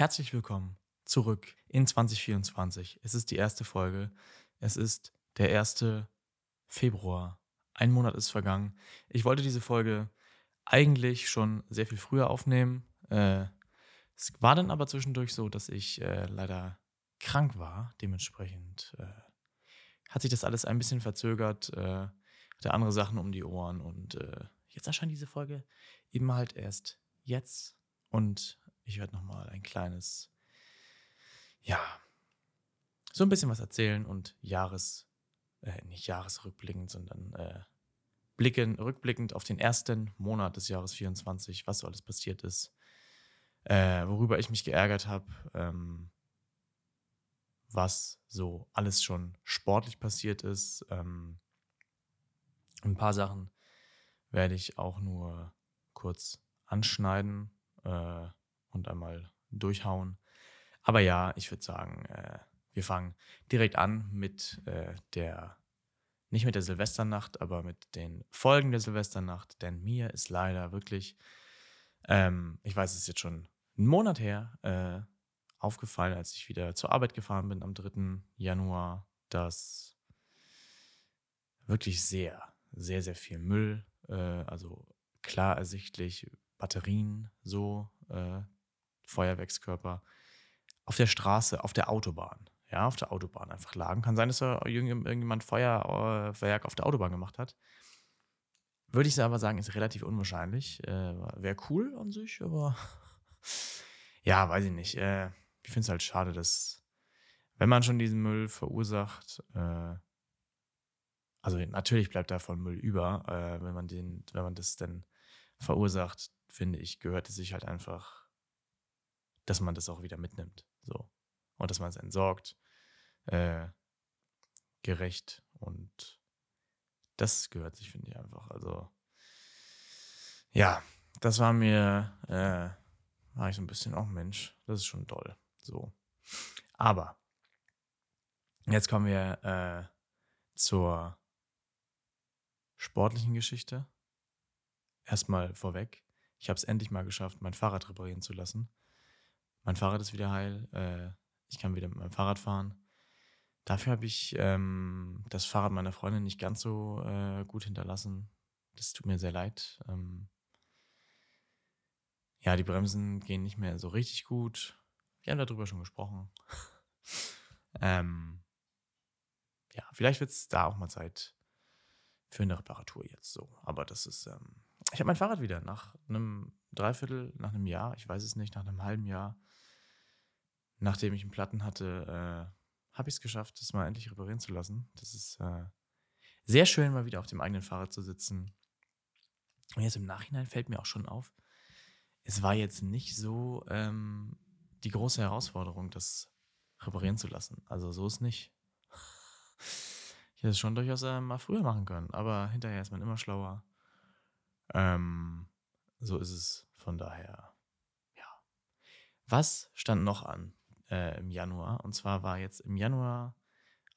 Herzlich willkommen zurück in 2024. Es ist die erste Folge. Es ist der 1. Februar. Ein Monat ist vergangen. Ich wollte diese Folge eigentlich schon sehr viel früher aufnehmen. Äh, es war dann aber zwischendurch so, dass ich äh, leider krank war. Dementsprechend äh, hat sich das alles ein bisschen verzögert. Äh, hatte andere Sachen um die Ohren und äh, jetzt erscheint diese Folge eben halt erst jetzt. Und ich werde nochmal ein kleines, ja, so ein bisschen was erzählen und Jahres, äh, nicht jahresrückblickend, sondern äh, blicken, rückblickend auf den ersten Monat des Jahres 24, was so alles passiert ist, äh, worüber ich mich geärgert habe, ähm, was so alles schon sportlich passiert ist. Ähm, ein paar Sachen werde ich auch nur kurz anschneiden äh, und einmal durchhauen. Aber ja, ich würde sagen, äh, wir fangen direkt an mit äh, der, nicht mit der Silvesternacht, aber mit den Folgen der Silvesternacht, denn mir ist leider wirklich, ähm, ich weiß, es ist jetzt schon einen Monat her, äh, aufgefallen, als ich wieder zur Arbeit gefahren bin am 3. Januar, dass wirklich sehr, sehr, sehr viel Müll, äh, also klar ersichtlich Batterien so, äh, Feuerwerkskörper, auf der Straße, auf der Autobahn, ja, auf der Autobahn einfach lagen. Kann sein, dass da irgendjemand Feuerwerk auf der Autobahn gemacht hat. Würde ich aber sagen, ist relativ unwahrscheinlich. Äh, Wäre cool an sich, aber ja, weiß ich nicht. Äh, ich finde es halt schade, dass, wenn man schon diesen Müll verursacht, äh, also natürlich bleibt davon Müll über, äh, wenn man den, wenn man das denn verursacht, finde ich, gehört es sich halt einfach, dass man das auch wieder mitnimmt. So. Und dass man es entsorgt, äh, gerecht und das gehört sich, finde ich einfach. Also, ja, das war mir, äh, war ich so ein bisschen auch Mensch. Das ist schon toll. So. Aber jetzt kommen wir äh, zur sportlichen Geschichte. Erstmal vorweg. Ich habe es endlich mal geschafft, mein Fahrrad reparieren zu lassen. Mein Fahrrad ist wieder heil. Äh, ich kann wieder mit meinem Fahrrad fahren. Dafür habe ich ähm, das Fahrrad meiner Freundin nicht ganz so äh, gut hinterlassen. Das tut mir sehr leid. Ähm, ja, die Bremsen gehen nicht mehr so richtig gut. Wir haben darüber schon gesprochen. ähm, ja, vielleicht wird es da auch mal Zeit für eine Reparatur jetzt so. Aber das ist, ähm, ich habe mein Fahrrad wieder nach einem Dreiviertel, nach einem Jahr, ich weiß es nicht, nach einem halben Jahr, nachdem ich einen Platten hatte, äh, habe ich es geschafft, das mal endlich reparieren zu lassen. Das ist äh, sehr schön, mal wieder auf dem eigenen Fahrrad zu sitzen. Und jetzt im Nachhinein fällt mir auch schon auf, es war jetzt nicht so ähm, die große Herausforderung, das reparieren zu lassen. Also so ist nicht. Ich hätte es schon durchaus äh, mal früher machen können, aber hinterher ist man immer schlauer. Ähm, so ist es von daher, ja. Was stand noch an äh, im Januar? Und zwar war jetzt im Januar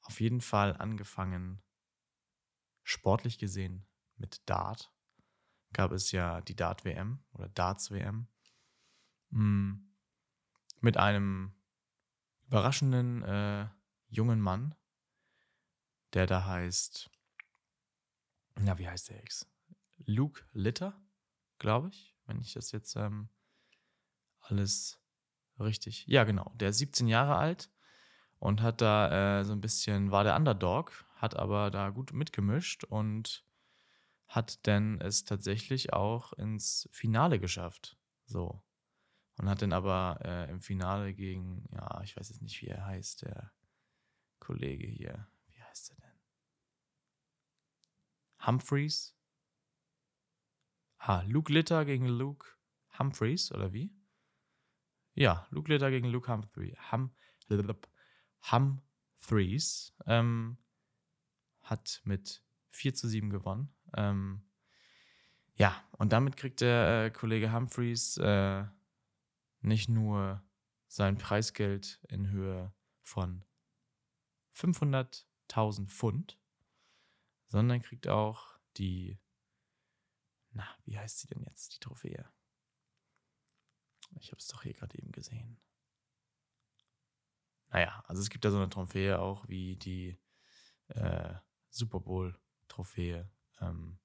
auf jeden Fall angefangen, sportlich gesehen, mit Dart. Gab es ja die Dart-WM oder Darts-WM. Mhm. Mit einem überraschenden äh, jungen Mann, der da heißt, na, wie heißt der Ex? Luke Litter, glaube ich, wenn ich das jetzt ähm, alles richtig. Ja, genau. Der ist 17 Jahre alt und hat da äh, so ein bisschen, war der Underdog, hat aber da gut mitgemischt und hat dann es tatsächlich auch ins Finale geschafft. So. Und hat dann aber äh, im Finale gegen, ja, ich weiß jetzt nicht, wie er heißt, der Kollege hier. Wie heißt er denn? Humphreys? Ah, Luke Litter gegen Luke Humphreys, oder wie? Ja, Luke Litter gegen Luke Humphrey, hum, Humphreys ähm, hat mit 4 zu 7 gewonnen. Ähm, ja, und damit kriegt der äh, Kollege Humphreys äh, nicht nur sein Preisgeld in Höhe von 500.000 Pfund, sondern kriegt auch die na, wie heißt sie denn jetzt, die Trophäe? Ich habe es doch hier gerade eben gesehen. Naja, also es gibt da so eine Trophäe auch wie die äh, Super Bowl-Trophäe. Ähm,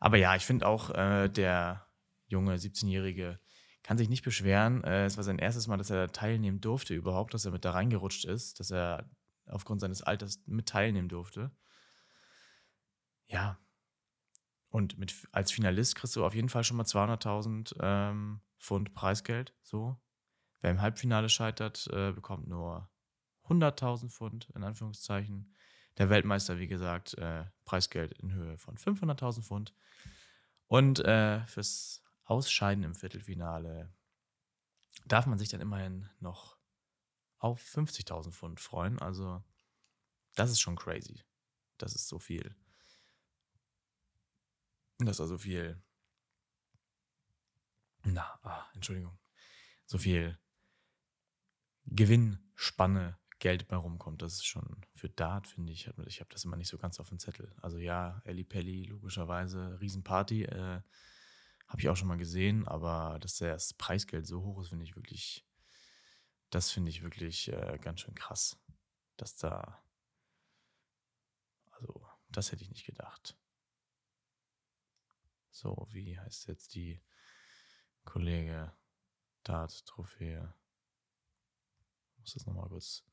aber ja, ich finde auch, äh, der junge 17-Jährige kann sich nicht beschweren. Äh, es war sein erstes Mal, dass er da teilnehmen durfte überhaupt, dass er mit da reingerutscht ist, dass er aufgrund seines Alters mit teilnehmen durfte. Ja. Und mit, als Finalist kriegst du auf jeden Fall schon mal 200.000 ähm, Pfund Preisgeld. So. Wer im Halbfinale scheitert, äh, bekommt nur 100.000 Pfund, in Anführungszeichen. Der Weltmeister, wie gesagt, äh, Preisgeld in Höhe von 500.000 Pfund. Und äh, fürs Ausscheiden im Viertelfinale darf man sich dann immerhin noch auf 50.000 Pfund freuen. Also, das ist schon crazy. Das ist so viel. Das ist also viel. Na, ah, Entschuldigung. So viel Gewinnspanne Geld bei rumkommt. Das ist schon für Dart, finde ich. Ich habe das immer nicht so ganz auf dem Zettel. Also ja, Ellie Pelli, logischerweise, Riesenparty. Äh, habe ich auch schon mal gesehen, aber dass das Preisgeld so hoch ist, finde ich wirklich, das finde ich wirklich äh, ganz schön krass. Dass da, also, das hätte ich nicht gedacht. So, wie heißt jetzt die Kollege Dart-Trophäe? muss das nochmal kurz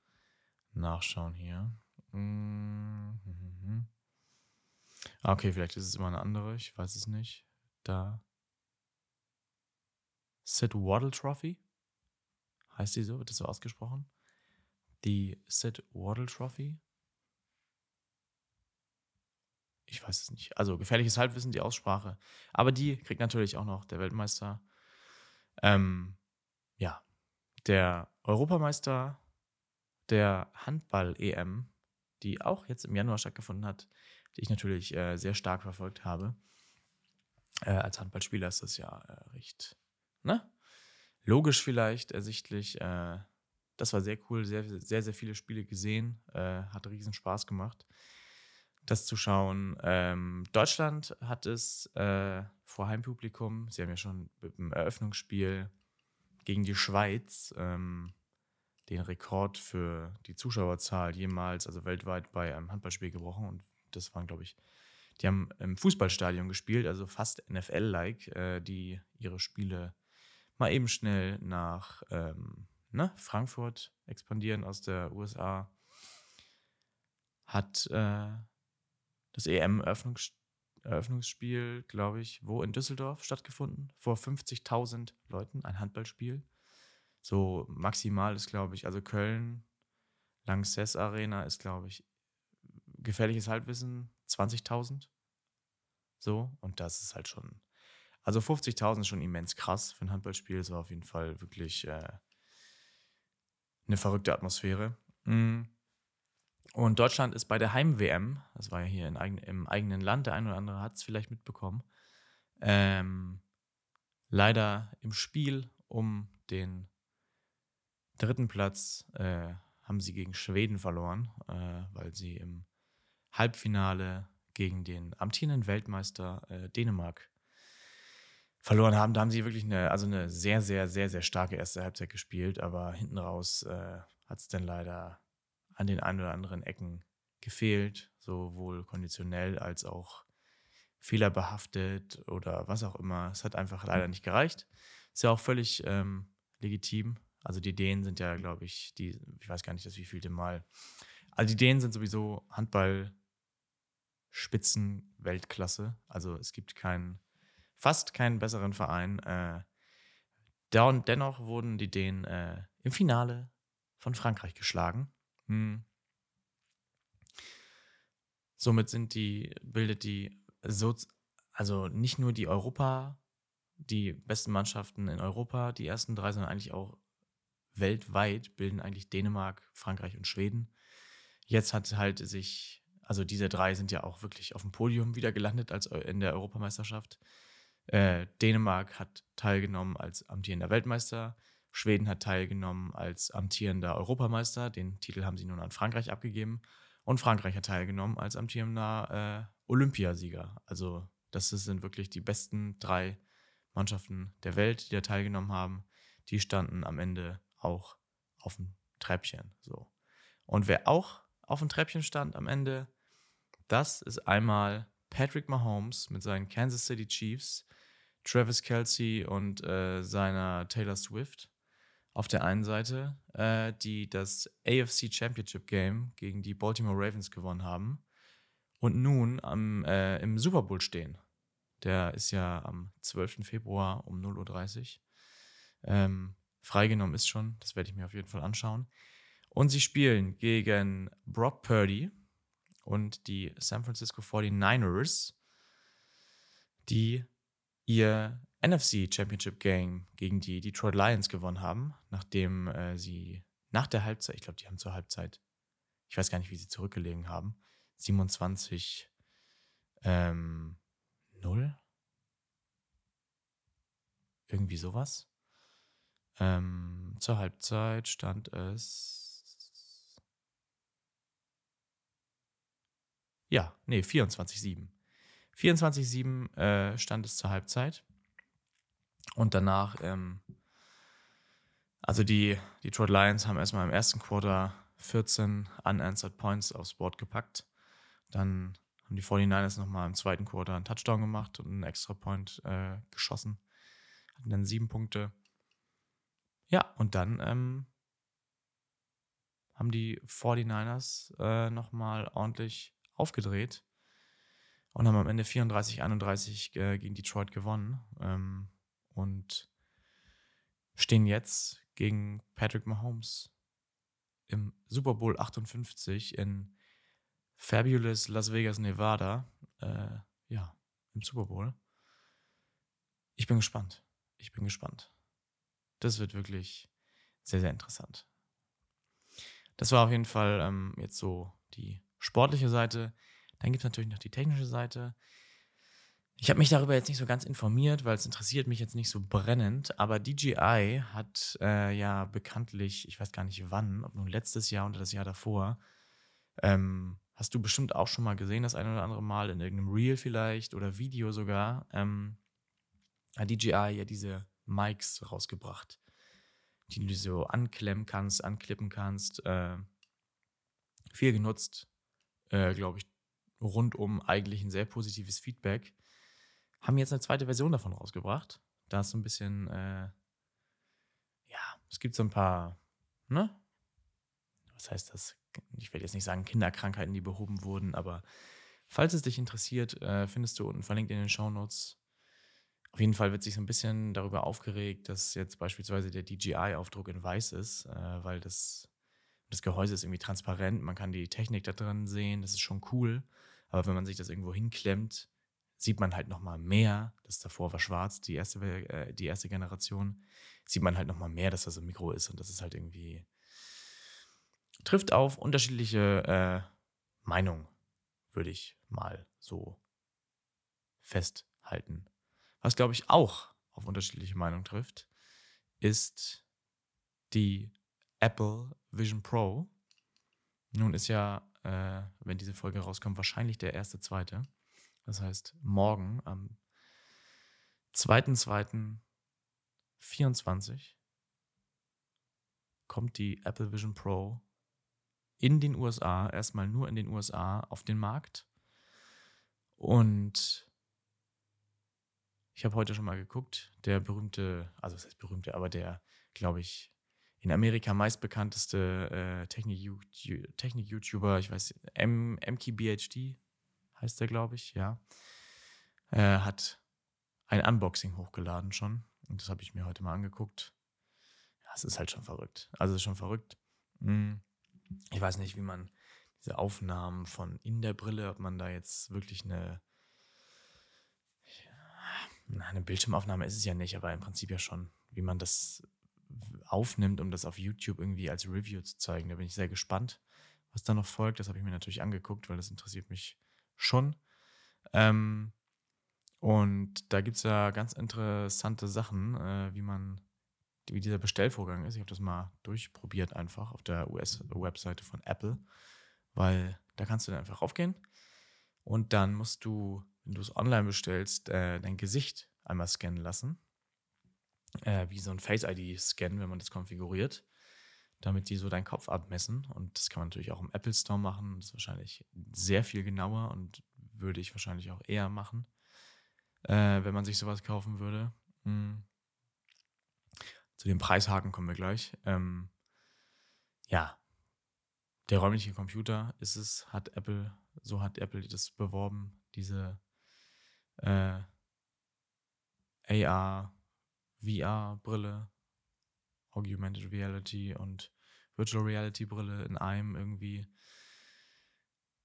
nachschauen hier. Mhm. Okay, vielleicht ist es immer eine andere, ich weiß es nicht. Da. Sid Waddle Trophy? Heißt die so? Wird das so ausgesprochen? Die Sid Waddle Trophy? Ich weiß es nicht. Also gefährliches Halbwissen, die Aussprache. Aber die kriegt natürlich auch noch der Weltmeister. Ähm, ja, der Europameister der Handball-EM, die auch jetzt im Januar stattgefunden hat, die ich natürlich äh, sehr stark verfolgt habe. Äh, als Handballspieler ist das ja äh, recht, ne? Logisch vielleicht, ersichtlich. Äh, das war sehr cool, sehr, sehr, sehr viele Spiele gesehen, äh, hat riesen Spaß gemacht, das zu schauen. Ähm, Deutschland hat es äh, vor Heimpublikum, sie haben ja schon im Eröffnungsspiel gegen die Schweiz ähm, den Rekord für die Zuschauerzahl jemals, also weltweit bei einem Handballspiel gebrochen. Und das waren, glaube ich, die haben im Fußballstadion gespielt, also fast NFL-like, äh, die ihre Spiele mal eben schnell nach ähm, ne, Frankfurt expandieren aus der USA. Hat äh, das EM-Eröffnungsspiel, glaube ich, wo in Düsseldorf stattgefunden, vor 50.000 Leuten, ein Handballspiel. So maximal ist, glaube ich, also Köln, Lanxess Arena ist, glaube ich, gefährliches Halbwissen 20.000. So, und das ist halt schon, also 50.000 ist schon immens krass für ein Handballspiel. Es war auf jeden Fall wirklich äh, eine verrückte Atmosphäre. Mm. Und Deutschland ist bei der Heim-WM, das war ja hier eigen, im eigenen Land, der eine oder andere hat es vielleicht mitbekommen, ähm, leider im Spiel um den dritten Platz äh, haben sie gegen Schweden verloren, äh, weil sie im Halbfinale gegen den amtierenden Weltmeister äh, Dänemark verloren haben. Da haben sie wirklich eine, also eine sehr, sehr, sehr, sehr starke erste Halbzeit gespielt, aber hinten raus äh, hat es dann leider an den ein oder anderen Ecken gefehlt, sowohl konditionell als auch fehlerbehaftet oder was auch immer. Es hat einfach leider nicht gereicht. Ist ja auch völlig ähm, legitim. Also die Dänen sind ja, glaube ich, die, ich weiß gar nicht, das wievielte Mal. Also die Dänen sind sowieso Handball Spitzen Weltklasse. Also es gibt keinen, fast keinen besseren Verein. Äh, dennoch wurden die Dänen äh, im Finale von Frankreich geschlagen. Hm. Somit sind die, bildet die so, also nicht nur die Europa, die besten Mannschaften in Europa, die ersten drei, sondern eigentlich auch weltweit bilden eigentlich Dänemark, Frankreich und Schweden. Jetzt hat halt sich, also diese drei sind ja auch wirklich auf dem Podium wieder gelandet als in der Europameisterschaft. Äh, Dänemark hat teilgenommen als amtierender Weltmeister. Schweden hat teilgenommen als amtierender Europameister. Den Titel haben sie nun an Frankreich abgegeben. Und Frankreich hat teilgenommen als amtierender äh, Olympiasieger. Also das sind wirklich die besten drei Mannschaften der Welt, die da teilgenommen haben. die standen am Ende auch auf dem Treppchen. So. Und wer auch auf dem Treppchen stand am Ende, das ist einmal Patrick Mahomes mit seinen Kansas City Chiefs, Travis Kelsey und äh, seiner Taylor Swift auf der einen Seite, äh, die das AFC Championship Game gegen die Baltimore Ravens gewonnen haben und nun am, äh, im Super Bowl stehen. Der ist ja am 12. Februar um 0.30 Uhr. Ähm, freigenommen ist schon, das werde ich mir auf jeden Fall anschauen. Und sie spielen gegen Brock Purdy und die San Francisco 49ers, die ihr NFC Championship Game gegen die Detroit Lions gewonnen haben, nachdem äh, sie nach der Halbzeit, ich glaube, die haben zur Halbzeit, ich weiß gar nicht, wie sie zurückgelegen haben, 27 ähm, 0? Irgendwie sowas. Ähm, zur Halbzeit stand es. Ja, nee, 24-7. 24-7 äh, stand es zur Halbzeit. Und danach, ähm, also die Detroit Lions haben erstmal im ersten Quarter 14 unanswered Points aufs Board gepackt. Dann haben die 49ers nochmal im zweiten Quarter einen Touchdown gemacht und einen Extra Point äh, geschossen. Hatten dann sieben Punkte. Ja, und dann ähm, haben die 49ers äh, nochmal ordentlich aufgedreht und haben am Ende 34-31 äh, gegen Detroit gewonnen. Ähm, und stehen jetzt gegen Patrick Mahomes im Super Bowl 58 in Fabulous Las Vegas, Nevada. Äh, ja, im Super Bowl. Ich bin gespannt. Ich bin gespannt. Das wird wirklich sehr, sehr interessant. Das war auf jeden Fall ähm, jetzt so die sportliche Seite. Dann gibt es natürlich noch die technische Seite. Ich habe mich darüber jetzt nicht so ganz informiert, weil es interessiert mich jetzt nicht so brennend. Aber DJI hat äh, ja bekanntlich, ich weiß gar nicht wann, ob nun letztes Jahr oder das Jahr davor, ähm, hast du bestimmt auch schon mal gesehen, das ein oder andere Mal in irgendeinem Reel vielleicht oder Video sogar, ähm, hat DJI ja diese Mics rausgebracht, die du so anklemmen kannst, anklippen kannst. Äh, viel genutzt, äh, glaube ich, rundum eigentlich ein sehr positives Feedback haben jetzt eine zweite Version davon rausgebracht. Da ist so ein bisschen, äh, ja, es gibt so ein paar, ne? Was heißt das? Ich werde jetzt nicht sagen Kinderkrankheiten, die behoben wurden, aber falls es dich interessiert, äh, findest du unten verlinkt in den Show Notes. Auf jeden Fall wird sich so ein bisschen darüber aufgeregt, dass jetzt beispielsweise der DJI-Aufdruck in weiß ist, äh, weil das, das Gehäuse ist irgendwie transparent, man kann die Technik da drin sehen, das ist schon cool. Aber wenn man sich das irgendwo hinklemmt, sieht man halt noch mal mehr, das davor war schwarz, die erste, äh, die erste Generation, sieht man halt noch mal mehr, dass das ein Mikro ist und das ist halt irgendwie, trifft auf unterschiedliche äh, Meinungen, würde ich mal so festhalten. Was, glaube ich, auch auf unterschiedliche Meinungen trifft, ist die Apple Vision Pro. Nun ist ja, äh, wenn diese Folge rauskommt, wahrscheinlich der erste, zweite. Das heißt, morgen am 2.2.24 kommt die Apple Vision Pro in den USA, erstmal nur in den USA, auf den Markt. Und ich habe heute schon mal geguckt, der berühmte, also was heißt berühmte, aber der, glaube ich, in Amerika meistbekannteste äh, Technik-YouTuber, ich weiß, M MKBHD, heißt der, glaube ich, ja, äh, hat ein Unboxing hochgeladen schon. Und das habe ich mir heute mal angeguckt. Ja, es ist halt schon verrückt. Also es ist schon verrückt. Hm. Ich weiß nicht, wie man diese Aufnahmen von in der Brille, ob man da jetzt wirklich eine, eine Bildschirmaufnahme ist es ja nicht, aber im Prinzip ja schon, wie man das aufnimmt, um das auf YouTube irgendwie als Review zu zeigen. Da bin ich sehr gespannt, was da noch folgt. Das habe ich mir natürlich angeguckt, weil das interessiert mich schon. Ähm, und da gibt es ja ganz interessante Sachen, äh, wie man, wie dieser Bestellvorgang ist. Ich habe das mal durchprobiert einfach auf der US-Webseite von Apple, weil da kannst du dann einfach raufgehen und dann musst du, wenn du es online bestellst, äh, dein Gesicht einmal scannen lassen. äh, wie so ein Face-ID-Scan, wenn man das konfiguriert, damit die so deinen Kopf abmessen. Und das kann man natürlich auch im Apple Store machen. Das ist wahrscheinlich sehr viel genauer und würde ich wahrscheinlich auch eher machen, äh, wenn man sich sowas kaufen würde. Mhm. Zu dem Preishaken kommen wir gleich. Ähm, ja, der räumliche Computer ist es, hat Apple, so hat Apple das beworben, diese äh, AR, VR-Brille, Augmented Reality und Virtual Reality Brille in einem irgendwie.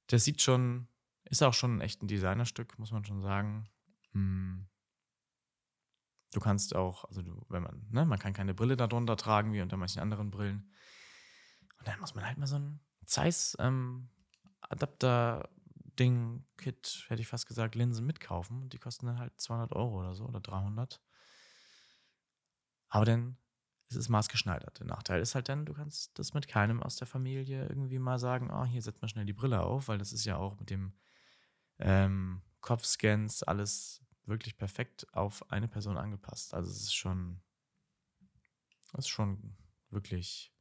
Das sieht schon, ist auch schon echt ein Designerstück, muss man schon sagen. Hm. Du kannst auch, also du, wenn man, ne, man kann keine Brille darunter tragen, wie unter manchen anderen Brillen. Und dann muss man halt mal so ein Zeiss ähm, Adapter-Ding, Kit, hätte ich fast gesagt, Linsen mitkaufen. Die kosten dann halt 200 Euro oder so oder 300. Aber dann ist es maßgeschneidert. Der Nachteil ist halt dann, du kannst das mit keinem aus der Familie irgendwie mal sagen, oh, hier setzt mal schnell die Brille auf, weil das ist ja auch mit dem ähm, Kopfscans alles wirklich perfekt auf eine Person angepasst. Also es ist schon, es ist schon wirklich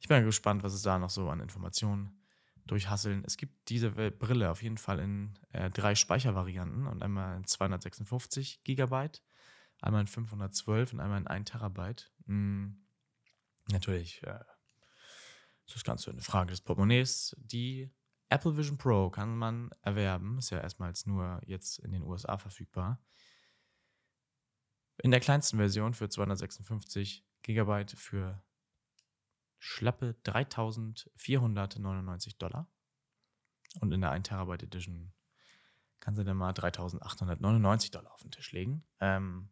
ich bin gespannt, was es da noch so an Informationen durchhasseln. Es gibt diese Brille auf jeden Fall in äh, drei Speichervarianten und einmal in 256 Gigabyte, einmal in 512 und einmal in 1 Terabyte. Hm, natürlich äh, ist das Ganze eine Frage des Portemonnaies. Die Apple Vision Pro kann man erwerben, ist ja erstmals nur jetzt in den USA verfügbar. In der kleinsten Version für 256 Gigabyte für schlappe 3499 Dollar. Und in der 1 Terabyte Edition kann sie dann mal 3899 Dollar auf den Tisch legen. Ähm,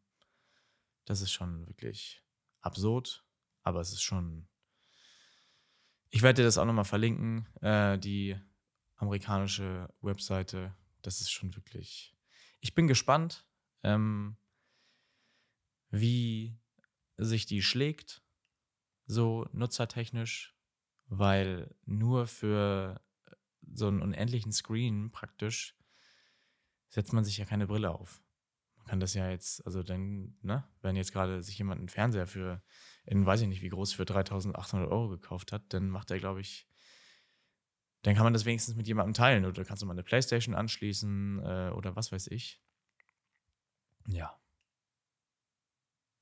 das ist schon wirklich absurd, aber es ist schon. Ich werde dir das auch nochmal verlinken, äh, die amerikanische Webseite. Das ist schon wirklich. Ich bin gespannt, ähm, wie sich die schlägt so nutzertechnisch, weil nur für so einen unendlichen Screen praktisch setzt man sich ja keine Brille auf. Kann das ja jetzt, also dann, ne, wenn jetzt gerade sich jemand einen Fernseher für, in weiß ich nicht wie groß, für 3800 Euro gekauft hat, dann macht er, glaube ich, dann kann man das wenigstens mit jemandem teilen oder kannst du mal eine Playstation anschließen äh, oder was weiß ich. Ja.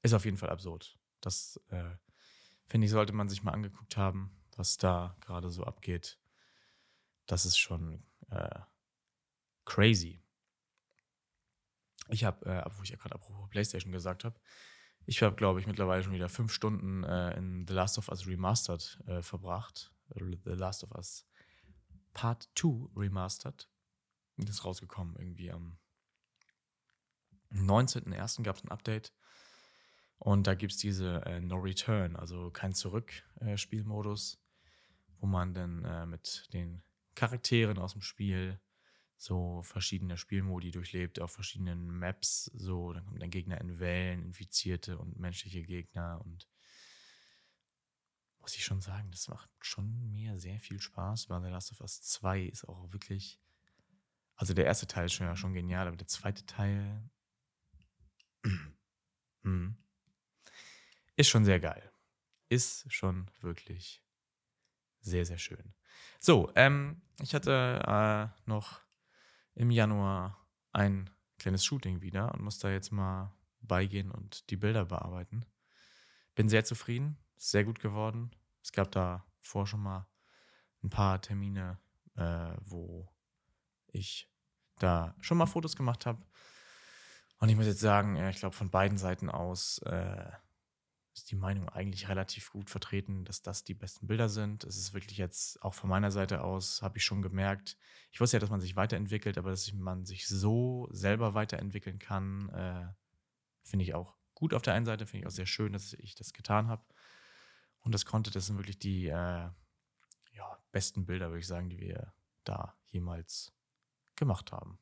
Ist auf jeden Fall absurd. Das äh, finde ich, sollte man sich mal angeguckt haben, was da gerade so abgeht. Das ist schon äh, crazy. Ich habe, äh, wo ich ja gerade apropos PlayStation gesagt habe, ich habe, glaube ich, mittlerweile schon wieder fünf Stunden äh, in The Last of Us Remastered äh, verbracht. The Last of Us Part 2 Remastered. Das ist rausgekommen irgendwie am 19.01. gab es ein Update. Und da gibt es diese äh, No Return, also kein Zurück-Spielmodus, äh, wo man dann äh, mit den Charakteren aus dem Spiel so verschiedene Spielmodi durchlebt, auf verschiedenen Maps. So, dann kommt ein Gegner in Wellen, Infizierte und menschliche Gegner. Und muss ich schon sagen, das macht schon mir sehr viel Spaß, weil The Last of Us 2 ist auch wirklich. Also der erste Teil ist schon, ja schon genial, aber der zweite Teil. mm, ist schon sehr geil. Ist schon wirklich sehr, sehr schön. So, ähm, ich hatte äh, noch im Januar ein kleines Shooting wieder und muss da jetzt mal beigehen und die Bilder bearbeiten. Bin sehr zufrieden, sehr gut geworden. Es gab da vor schon mal ein paar Termine, äh, wo ich da schon mal Fotos gemacht habe. Und ich muss jetzt sagen, ich glaube, von beiden Seiten aus äh, ist die Meinung eigentlich relativ gut vertreten, dass das die besten Bilder sind. Es ist wirklich jetzt auch von meiner Seite aus, habe ich schon gemerkt. Ich wusste ja, dass man sich weiterentwickelt, aber dass man sich so selber weiterentwickeln kann, äh, finde ich auch gut auf der einen Seite, finde ich auch sehr schön, dass ich das getan habe. Und das konnte, das sind wirklich die äh, ja, besten Bilder, würde ich sagen, die wir da jemals gemacht haben.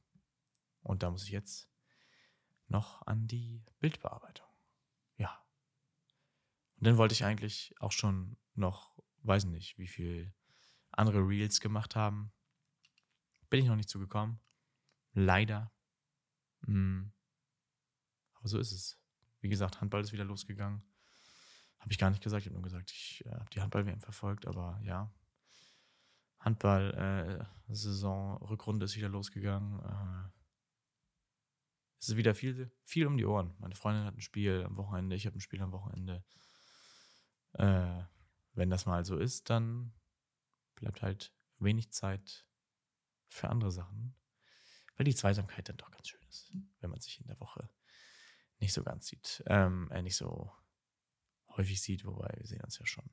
Und da muss ich jetzt noch an die Bildbearbeitung. Und dann wollte ich eigentlich auch schon noch, weiß nicht, wie viel andere Reels gemacht haben. Bin ich noch nicht zugekommen. Leider. Mhm. Aber so ist es. Wie gesagt, Handball ist wieder losgegangen. Habe ich gar nicht gesagt. Ich habe nur gesagt, ich äh, habe die Handball-WM verfolgt. Aber ja, Handball-Saison, äh, Rückrunde ist wieder losgegangen. Äh, es ist wieder viel, viel um die Ohren. Meine Freundin hat ein Spiel am Wochenende, ich habe ein Spiel am Wochenende. Äh, wenn das mal so ist, dann bleibt halt wenig Zeit für andere Sachen, weil die Zweisamkeit dann doch ganz schön ist, wenn man sich in der Woche nicht so ganz sieht, ähm, äh, nicht so häufig sieht, wobei wir sehen uns ja schon.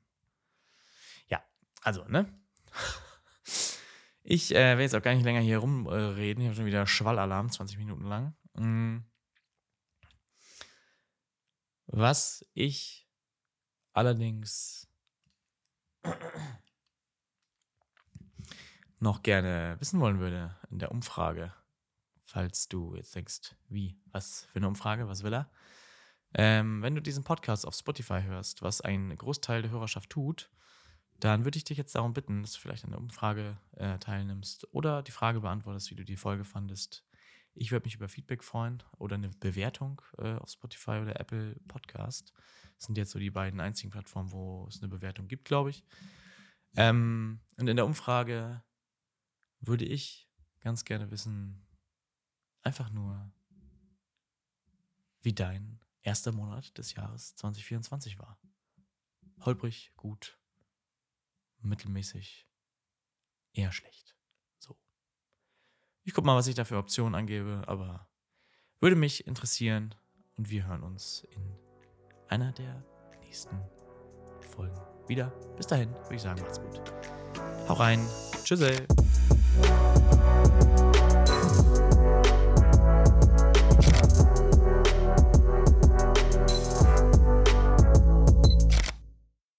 Ja, also, ne? Ich äh, will jetzt auch gar nicht länger hier rumreden. Ich habe schon wieder Schwallalarm, 20 Minuten lang. Mm. Was ich allerdings noch gerne wissen wollen würde in der Umfrage, falls du jetzt denkst, wie, was für eine Umfrage, was will er? Ähm, wenn du diesen Podcast auf Spotify hörst, was ein Großteil der Hörerschaft tut, dann würde ich dich jetzt darum bitten, dass du vielleicht an der Umfrage äh, teilnimmst oder die Frage beantwortest, wie du die Folge fandest. Ich würde mich über Feedback freuen oder eine Bewertung äh, auf Spotify oder Apple Podcast. Das sind jetzt so die beiden einzigen Plattformen, wo es eine Bewertung gibt, glaube ich. Ähm, und in der Umfrage würde ich ganz gerne wissen, einfach nur, wie dein erster Monat des Jahres 2024 war. Holprig, gut, mittelmäßig, eher schlecht. Ich gucke mal, was ich da für Optionen angebe, aber würde mich interessieren und wir hören uns in einer der nächsten Folgen wieder. Bis dahin, würde ich sagen, macht's gut. Hau rein. Tschüss.